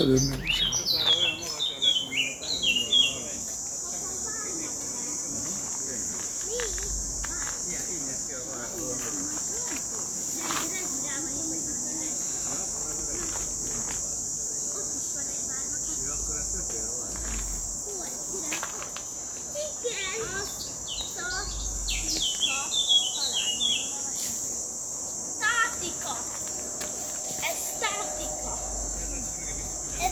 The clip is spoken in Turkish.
dönmeyeceğim.